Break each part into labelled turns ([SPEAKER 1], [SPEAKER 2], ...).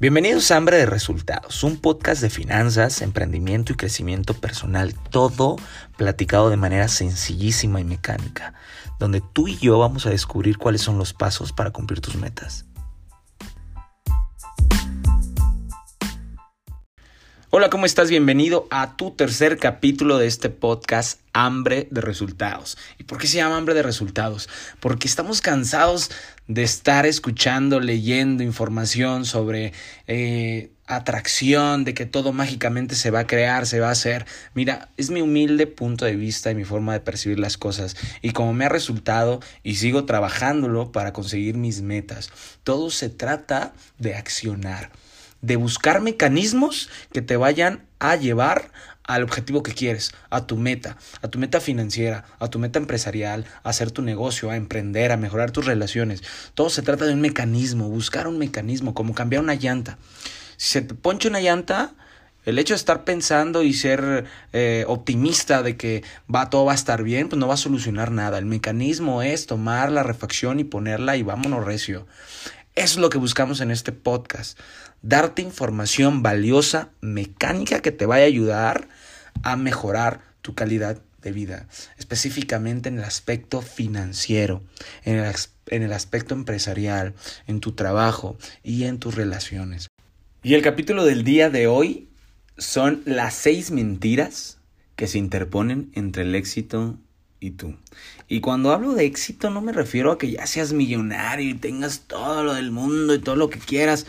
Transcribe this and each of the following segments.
[SPEAKER 1] Bienvenidos a Hambre de Resultados, un podcast de finanzas, emprendimiento y crecimiento personal, todo platicado de manera sencillísima y mecánica, donde tú y yo vamos a descubrir cuáles son los pasos para cumplir tus metas. Hola, ¿cómo estás? Bienvenido a tu tercer capítulo de este podcast Hambre de Resultados. ¿Y por qué se llama Hambre de Resultados? Porque estamos cansados de estar escuchando, leyendo información sobre eh, atracción, de que todo mágicamente se va a crear, se va a hacer. Mira, es mi humilde punto de vista y mi forma de percibir las cosas. Y como me ha resultado y sigo trabajándolo para conseguir mis metas, todo se trata de accionar de buscar mecanismos que te vayan a llevar al objetivo que quieres, a tu meta, a tu meta financiera, a tu meta empresarial, a hacer tu negocio, a emprender, a mejorar tus relaciones. Todo se trata de un mecanismo, buscar un mecanismo, como cambiar una llanta. Si se te poncha una llanta, el hecho de estar pensando y ser eh, optimista de que va todo va a estar bien, pues no va a solucionar nada. El mecanismo es tomar la refacción y ponerla y vámonos recio. Eso es lo que buscamos en este podcast. Darte información valiosa, mecánica, que te vaya a ayudar a mejorar tu calidad de vida, específicamente en el aspecto financiero, en el, en el aspecto empresarial, en tu trabajo y en tus relaciones. Y el capítulo del día de hoy son las seis mentiras que se interponen entre el éxito y tú. Y cuando hablo de éxito no me refiero a que ya seas millonario y tengas todo lo del mundo y todo lo que quieras.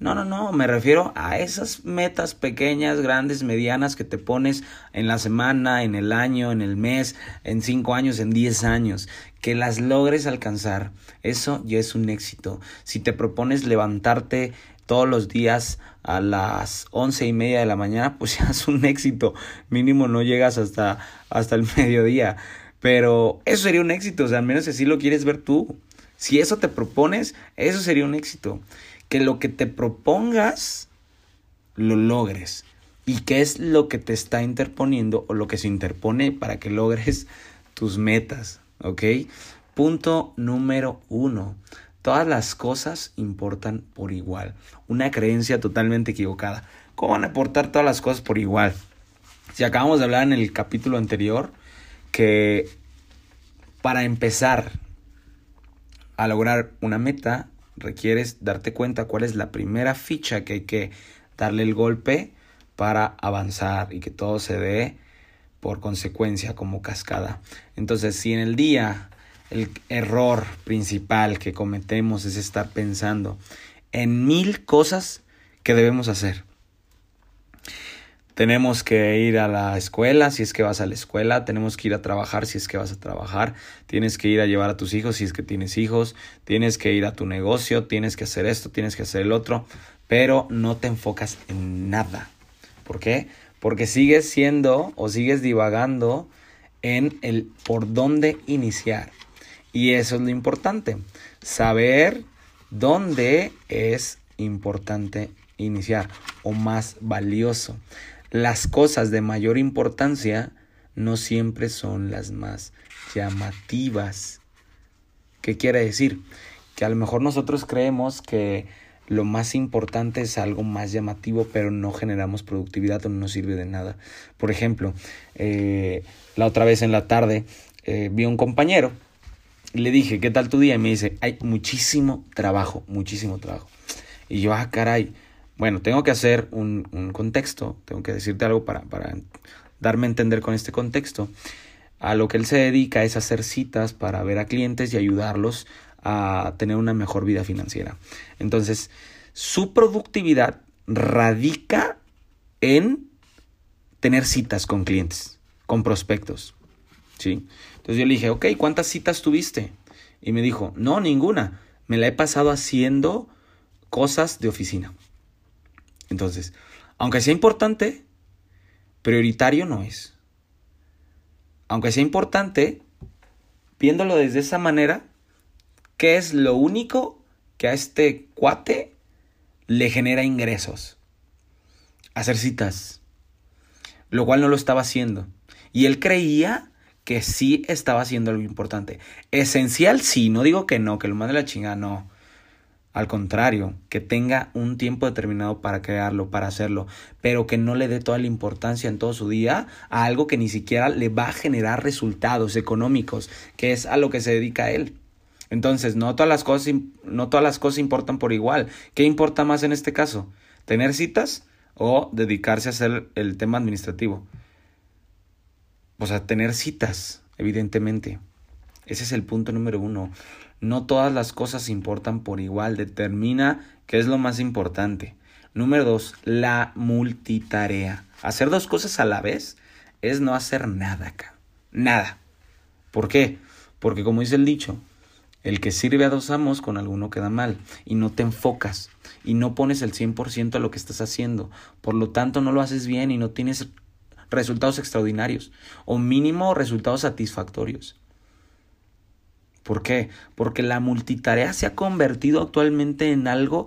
[SPEAKER 1] No, no, no, me refiero a esas metas pequeñas, grandes, medianas que te pones en la semana, en el año, en el mes, en cinco años, en diez años, que las logres alcanzar. Eso ya es un éxito. Si te propones levantarte todos los días a las once y media de la mañana, pues ya es un éxito. Mínimo no llegas hasta, hasta el mediodía. Pero eso sería un éxito, o sea, al menos así lo quieres ver tú. Si eso te propones, eso sería un éxito. Que lo que te propongas, lo logres. ¿Y qué es lo que te está interponiendo o lo que se interpone para que logres tus metas? ¿Ok? Punto número uno. Todas las cosas importan por igual. Una creencia totalmente equivocada. ¿Cómo van a aportar todas las cosas por igual? Si acabamos de hablar en el capítulo anterior que para empezar a lograr una meta requieres darte cuenta cuál es la primera ficha que hay que darle el golpe para avanzar y que todo se dé por consecuencia como cascada. Entonces, si en el día el error principal que cometemos es estar pensando en mil cosas que debemos hacer, tenemos que ir a la escuela si es que vas a la escuela, tenemos que ir a trabajar si es que vas a trabajar, tienes que ir a llevar a tus hijos si es que tienes hijos, tienes que ir a tu negocio, tienes que hacer esto, tienes que hacer el otro, pero no te enfocas en nada. ¿Por qué? Porque sigues siendo o sigues divagando en el por dónde iniciar. Y eso es lo importante, saber dónde es importante iniciar o más valioso las cosas de mayor importancia no siempre son las más llamativas. ¿Qué quiere decir? Que a lo mejor nosotros creemos que lo más importante es algo más llamativo, pero no generamos productividad o no sirve de nada. Por ejemplo, eh, la otra vez en la tarde eh, vi a un compañero y le dije, ¿qué tal tu día? Y me dice, hay muchísimo trabajo, muchísimo trabajo. Y yo, ah, caray, bueno, tengo que hacer un, contexto, tengo que decirte algo para, para darme a entender con este contexto. A lo que él se dedica es hacer citas para ver a clientes y ayudarlos a tener una mejor vida financiera. Entonces, su productividad radica en tener citas con clientes, con prospectos. ¿sí? Entonces yo le dije, ok, ¿cuántas citas tuviste? Y me dijo, no, ninguna. Me la he pasado haciendo cosas de oficina. Entonces, aunque sea importante, prioritario no es. Aunque sea importante, viéndolo desde esa manera, ¿qué es lo único que a este cuate le genera ingresos? Hacer citas, lo cual no lo estaba haciendo. Y él creía que sí estaba haciendo algo importante. Esencial, sí, no digo que no, que lo mande la chingada, no. Al contrario, que tenga un tiempo determinado para crearlo, para hacerlo, pero que no le dé toda la importancia en todo su día a algo que ni siquiera le va a generar resultados económicos, que es a lo que se dedica él. Entonces, no todas las cosas, no todas las cosas importan por igual. ¿Qué importa más en este caso? ¿Tener citas o dedicarse a hacer el tema administrativo? O sea, tener citas, evidentemente. Ese es el punto número uno. No todas las cosas importan por igual. Determina qué es lo más importante. Número dos, la multitarea. Hacer dos cosas a la vez es no hacer nada acá. Nada. ¿Por qué? Porque como dice el dicho, el que sirve a dos amos con alguno queda mal y no te enfocas y no pones el 100% a lo que estás haciendo. Por lo tanto, no lo haces bien y no tienes resultados extraordinarios o mínimo resultados satisfactorios. ¿Por qué? Porque la multitarea se ha convertido actualmente en algo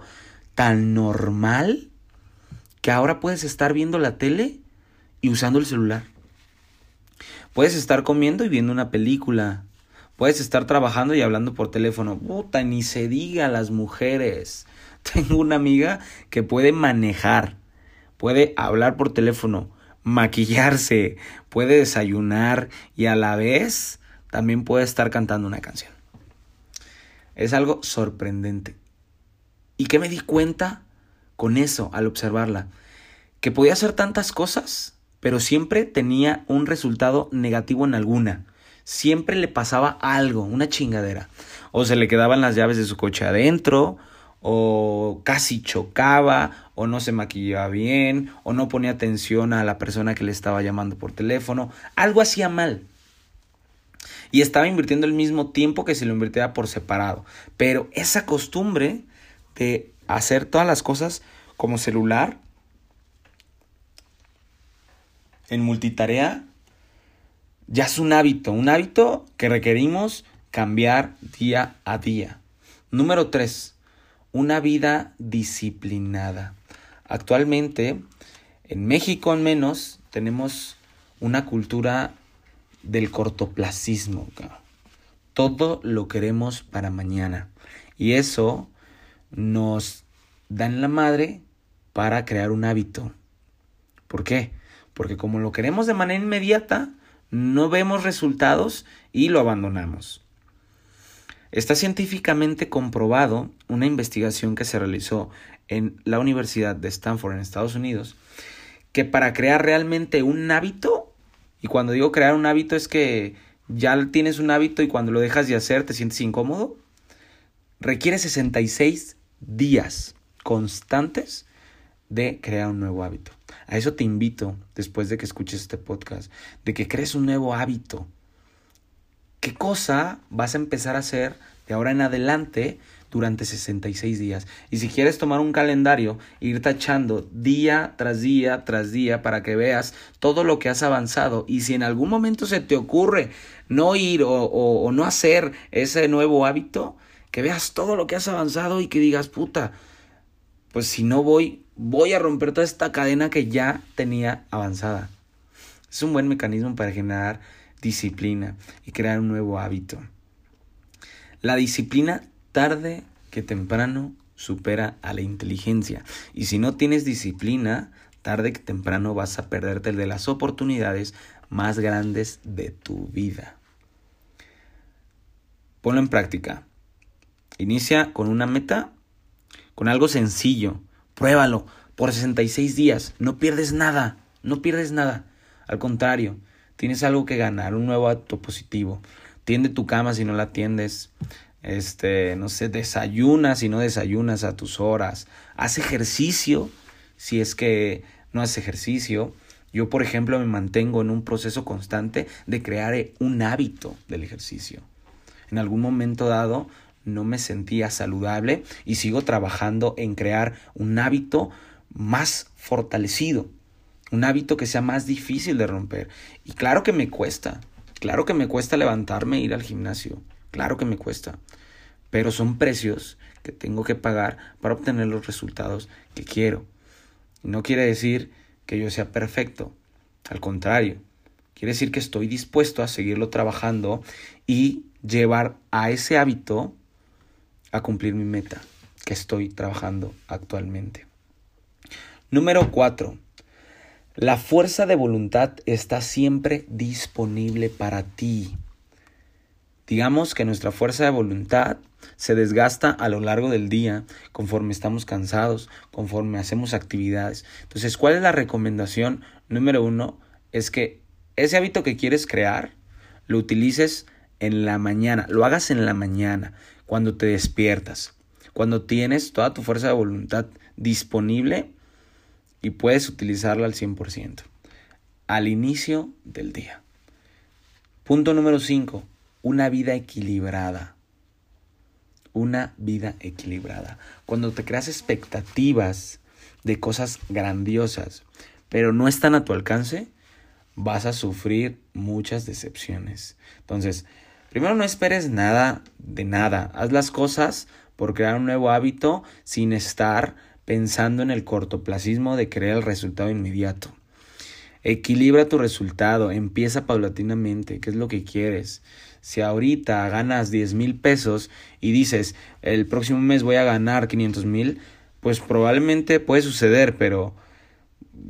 [SPEAKER 1] tan normal que ahora puedes estar viendo la tele y usando el celular. Puedes estar comiendo y viendo una película. Puedes estar trabajando y hablando por teléfono. Puta, ni se diga las mujeres. Tengo una amiga que puede manejar, puede hablar por teléfono, maquillarse, puede desayunar y a la vez también puede estar cantando una canción. Es algo sorprendente. ¿Y qué me di cuenta con eso al observarla? Que podía hacer tantas cosas, pero siempre tenía un resultado negativo en alguna. Siempre le pasaba algo, una chingadera. O se le quedaban las llaves de su coche adentro, o casi chocaba, o no se maquillaba bien, o no ponía atención a la persona que le estaba llamando por teléfono. Algo hacía mal y estaba invirtiendo el mismo tiempo que si lo invirtiera por separado. Pero esa costumbre de hacer todas las cosas como celular, en multitarea, ya es un hábito, un hábito que requerimos cambiar día a día. Número 3. Una vida disciplinada. Actualmente, en México al menos, tenemos una cultura del cortoplacismo. Todo lo queremos para mañana. Y eso nos da en la madre para crear un hábito. ¿Por qué? Porque como lo queremos de manera inmediata, no vemos resultados y lo abandonamos. Está científicamente comprobado una investigación que se realizó en la Universidad de Stanford en Estados Unidos que para crear realmente un hábito y cuando digo crear un hábito es que ya tienes un hábito y cuando lo dejas de hacer te sientes incómodo. Requiere 66 días constantes de crear un nuevo hábito. A eso te invito después de que escuches este podcast, de que crees un nuevo hábito. ¿Qué cosa vas a empezar a hacer de ahora en adelante durante 66 días. Y si quieres tomar un calendario, ir tachando día tras día tras día para que veas todo lo que has avanzado. Y si en algún momento se te ocurre no ir o, o no hacer ese nuevo hábito, que veas todo lo que has avanzado y que digas, puta, pues si no voy, voy a romper toda esta cadena que ya tenía avanzada. Es un buen mecanismo para generar disciplina y crear un nuevo hábito. La disciplina tarde que temprano supera a la inteligencia. Y si no tienes disciplina, tarde que temprano vas a perderte de las oportunidades más grandes de tu vida. Ponlo en práctica. Inicia con una meta, con algo sencillo. Pruébalo por 66 días. No pierdes nada. No pierdes nada. Al contrario, tienes algo que ganar, un nuevo acto positivo. Tiende tu cama si no la atiendes este, no sé, desayunas y no desayunas a tus horas, haz ejercicio si es que no haces ejercicio. Yo, por ejemplo, me mantengo en un proceso constante de crear un hábito del ejercicio. En algún momento dado no me sentía saludable y sigo trabajando en crear un hábito más fortalecido, un hábito que sea más difícil de romper. Y claro que me cuesta, claro que me cuesta levantarme e ir al gimnasio. Claro que me cuesta, pero son precios que tengo que pagar para obtener los resultados que quiero. no quiere decir que yo sea perfecto, al contrario, quiere decir que estoy dispuesto a seguirlo trabajando y llevar a ese hábito a cumplir mi meta. que estoy trabajando actualmente. Número 4. La fuerza de voluntad está siempre disponible para ti. Digamos que nuestra fuerza de voluntad se desgasta a lo largo del día conforme estamos cansados, conforme hacemos actividades. Entonces, ¿cuál es la recomendación? Número uno, es que ese hábito que quieres crear lo utilices en la mañana, lo hagas en la mañana, cuando te despiertas, cuando tienes toda tu fuerza de voluntad disponible y puedes utilizarla al 100%, al inicio del día. Punto número 5 una vida equilibrada. Una vida equilibrada. Cuando te creas expectativas de cosas grandiosas, pero no están a tu alcance, vas a sufrir muchas decepciones. Entonces, primero no esperes nada de nada. Haz las cosas por crear un nuevo hábito sin estar pensando en el cortoplacismo de querer el resultado inmediato. Equilibra tu resultado, empieza paulatinamente, qué es lo que quieres. Si ahorita ganas 10 mil pesos y dices el próximo mes voy a ganar 500 mil, pues probablemente puede suceder, pero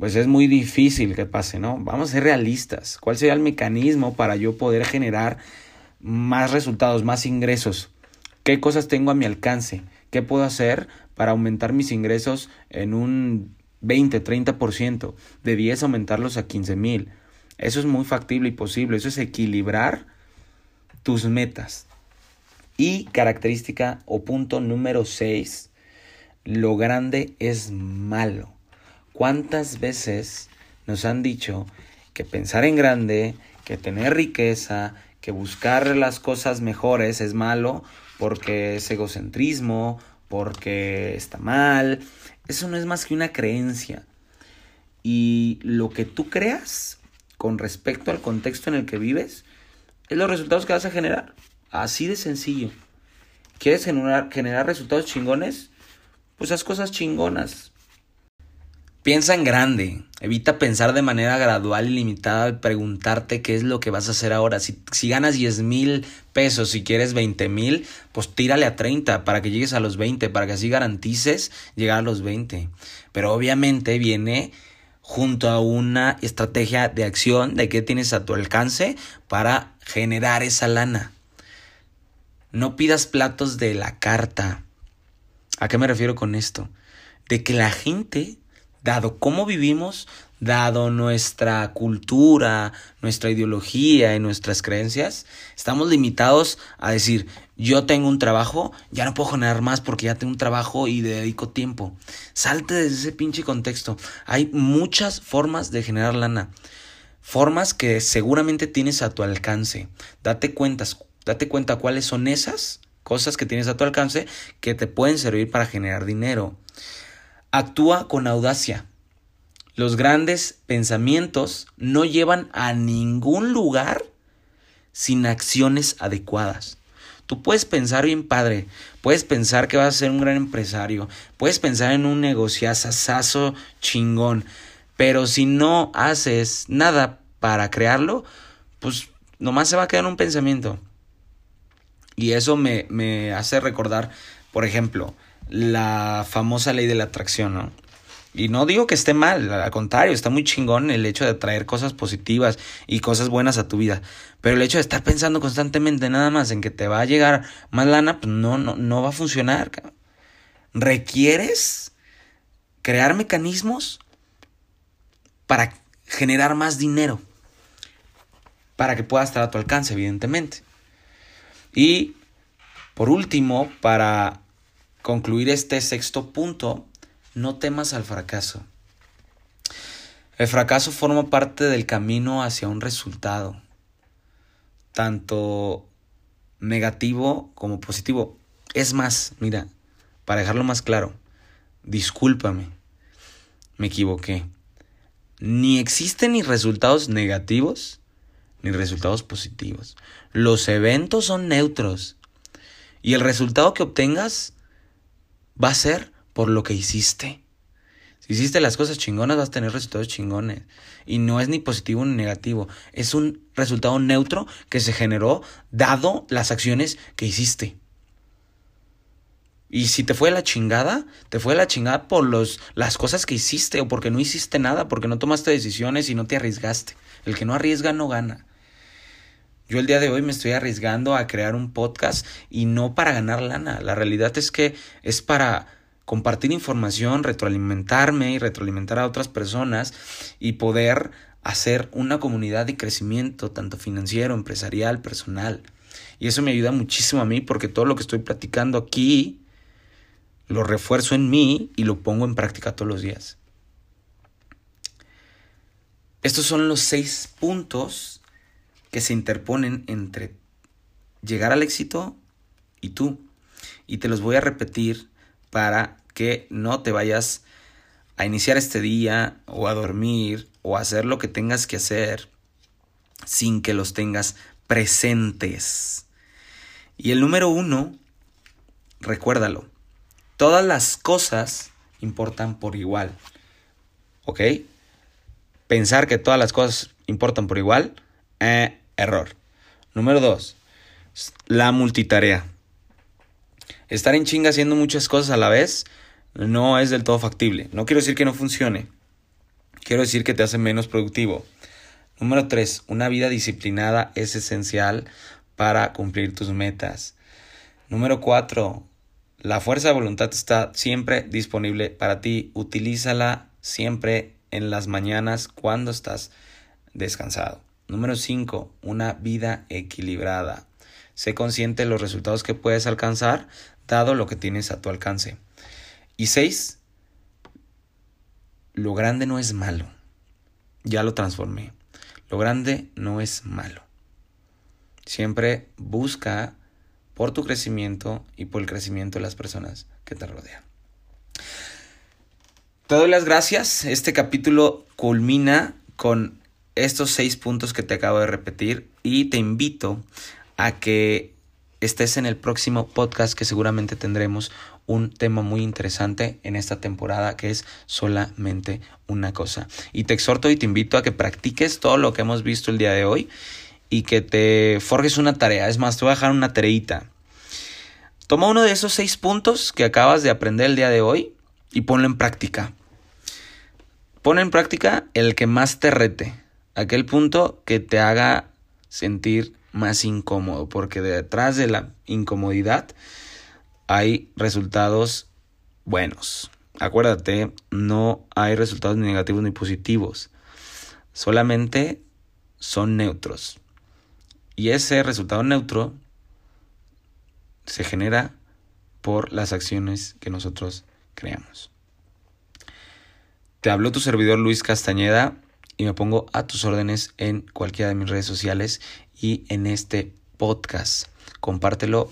[SPEAKER 1] pues es muy difícil que pase, ¿no? Vamos a ser realistas. ¿Cuál sería el mecanismo para yo poder generar más resultados, más ingresos? ¿Qué cosas tengo a mi alcance? ¿Qué puedo hacer para aumentar mis ingresos en un 20, 30%? De 10 aumentarlos a 15 mil. Eso es muy factible y posible. Eso es equilibrar tus metas. Y característica o punto número 6, lo grande es malo. ¿Cuántas veces nos han dicho que pensar en grande, que tener riqueza, que buscar las cosas mejores es malo porque es egocentrismo, porque está mal? Eso no es más que una creencia. Y lo que tú creas con respecto al contexto en el que vives es los resultados que vas a generar. Así de sencillo. ¿Quieres generar, resultados chingones? Pues haz cosas chingonas. Piensa en grande. Evita pensar de manera gradual y limitada preguntarte qué es lo que vas a hacer ahora. Si, si ganas 10 mil pesos, si quieres 20 mil, pues tírale a 30 para que llegues a los 20, para que así garantices llegar a los 20. Pero obviamente viene junto a una estrategia de acción de qué tienes a tu alcance para generar esa lana. No pidas platos de la carta. ¿A qué me refiero con esto? De que la gente, dado cómo vivimos, dado nuestra cultura, nuestra ideología y nuestras creencias, estamos limitados a decir, yo tengo un trabajo, ya no puedo generar más porque ya tengo un trabajo y dedico tiempo. Salte de ese pinche contexto. Hay muchas formas de generar lana. Formas que seguramente tienes a tu alcance. Date cuentas, date cuenta cuáles son esas cosas que tienes a tu alcance que te pueden servir para generar dinero. Actúa con audacia. Los grandes pensamientos no llevan a ningún lugar sin acciones adecuadas. Tú puedes pensar bien padre, puedes pensar que vas a ser un gran empresario, puedes pensar en un negociazazazo chingón, pero si no haces nada para crearlo, pues nomás se va a quedar un pensamiento. Y eso me, me hace recordar, por ejemplo, la famosa ley de la atracción, ¿no? Y no digo que esté mal, al contrario, está muy chingón el hecho de atraer cosas positivas y cosas buenas a tu vida. Pero el hecho de estar pensando constantemente nada más en que te va a llegar más lana, pues no, no, no va a funcionar. Requieres crear mecanismos para generar más dinero. Para que pueda estar a tu alcance, evidentemente. Y por último, para concluir este sexto punto, no temas al fracaso. El fracaso forma parte del camino hacia un resultado, tanto negativo como positivo. Es más, mira, para dejarlo más claro, discúlpame, me equivoqué. Ni existen ni resultados negativos ni resultados positivos. Los eventos son neutros y el resultado que obtengas va a ser por lo que hiciste. Si hiciste las cosas chingonas, vas a tener resultados chingones. Y no es ni positivo ni negativo. Es un resultado neutro que se generó dado las acciones que hiciste. Y si te fue la chingada, te fue la chingada por los, las cosas que hiciste o porque no hiciste nada, porque no tomaste decisiones y no te arriesgaste. El que no arriesga no gana. Yo el día de hoy me estoy arriesgando a crear un podcast y no para ganar lana. La realidad es que es para compartir información, retroalimentarme y retroalimentar a otras personas y poder hacer una comunidad de crecimiento, tanto financiero, empresarial, personal. Y eso me ayuda muchísimo a mí porque todo lo que estoy platicando aquí lo refuerzo en mí y lo pongo en práctica todos los días. Estos son los seis puntos que se interponen entre llegar al éxito y tú. Y te los voy a repetir para que no te vayas a iniciar este día o a dormir o a hacer lo que tengas que hacer sin que los tengas presentes. Y el número uno, recuérdalo, todas las cosas importan por igual. ¿Ok? Pensar que todas las cosas importan por igual, eh, error. Número dos, la multitarea. Estar en chinga haciendo muchas cosas a la vez no es del todo factible. No quiero decir que no funcione. Quiero decir que te hace menos productivo. Número tres, una vida disciplinada es esencial para cumplir tus metas. Número cuatro, la fuerza de voluntad está siempre disponible para ti. Utilízala siempre en las mañanas cuando estás descansado. Número 5. Una vida equilibrada. Sé consciente de los resultados que puedes alcanzar dado lo que tienes a tu alcance. Y 6. Lo grande no es malo. Ya lo transformé. Lo grande no es malo. Siempre busca por tu crecimiento y por el crecimiento de las personas que te rodean. Te doy las gracias. Este capítulo culmina con estos seis puntos que te acabo de repetir y te invito a que estés en el próximo podcast que seguramente tendremos un tema muy interesante en esta temporada que es solamente una cosa. Y te exhorto y te invito a que practiques todo lo que hemos visto el día de hoy y que te forjes una tarea. Es más, te voy a dejar una tareita. Toma uno de esos seis puntos que acabas de aprender el día de hoy y ponlo en práctica. Pon en práctica el que más te rete, aquel punto que te haga sentir más incómodo, porque detrás de la incomodidad hay resultados buenos. Acuérdate, no hay resultados ni negativos ni positivos, solamente son neutros. Y ese resultado neutro se genera por las acciones que nosotros creamos. Te habló tu servidor Luis Castañeda y me pongo a tus órdenes en cualquiera de mis redes sociales y en este podcast. Compártelo.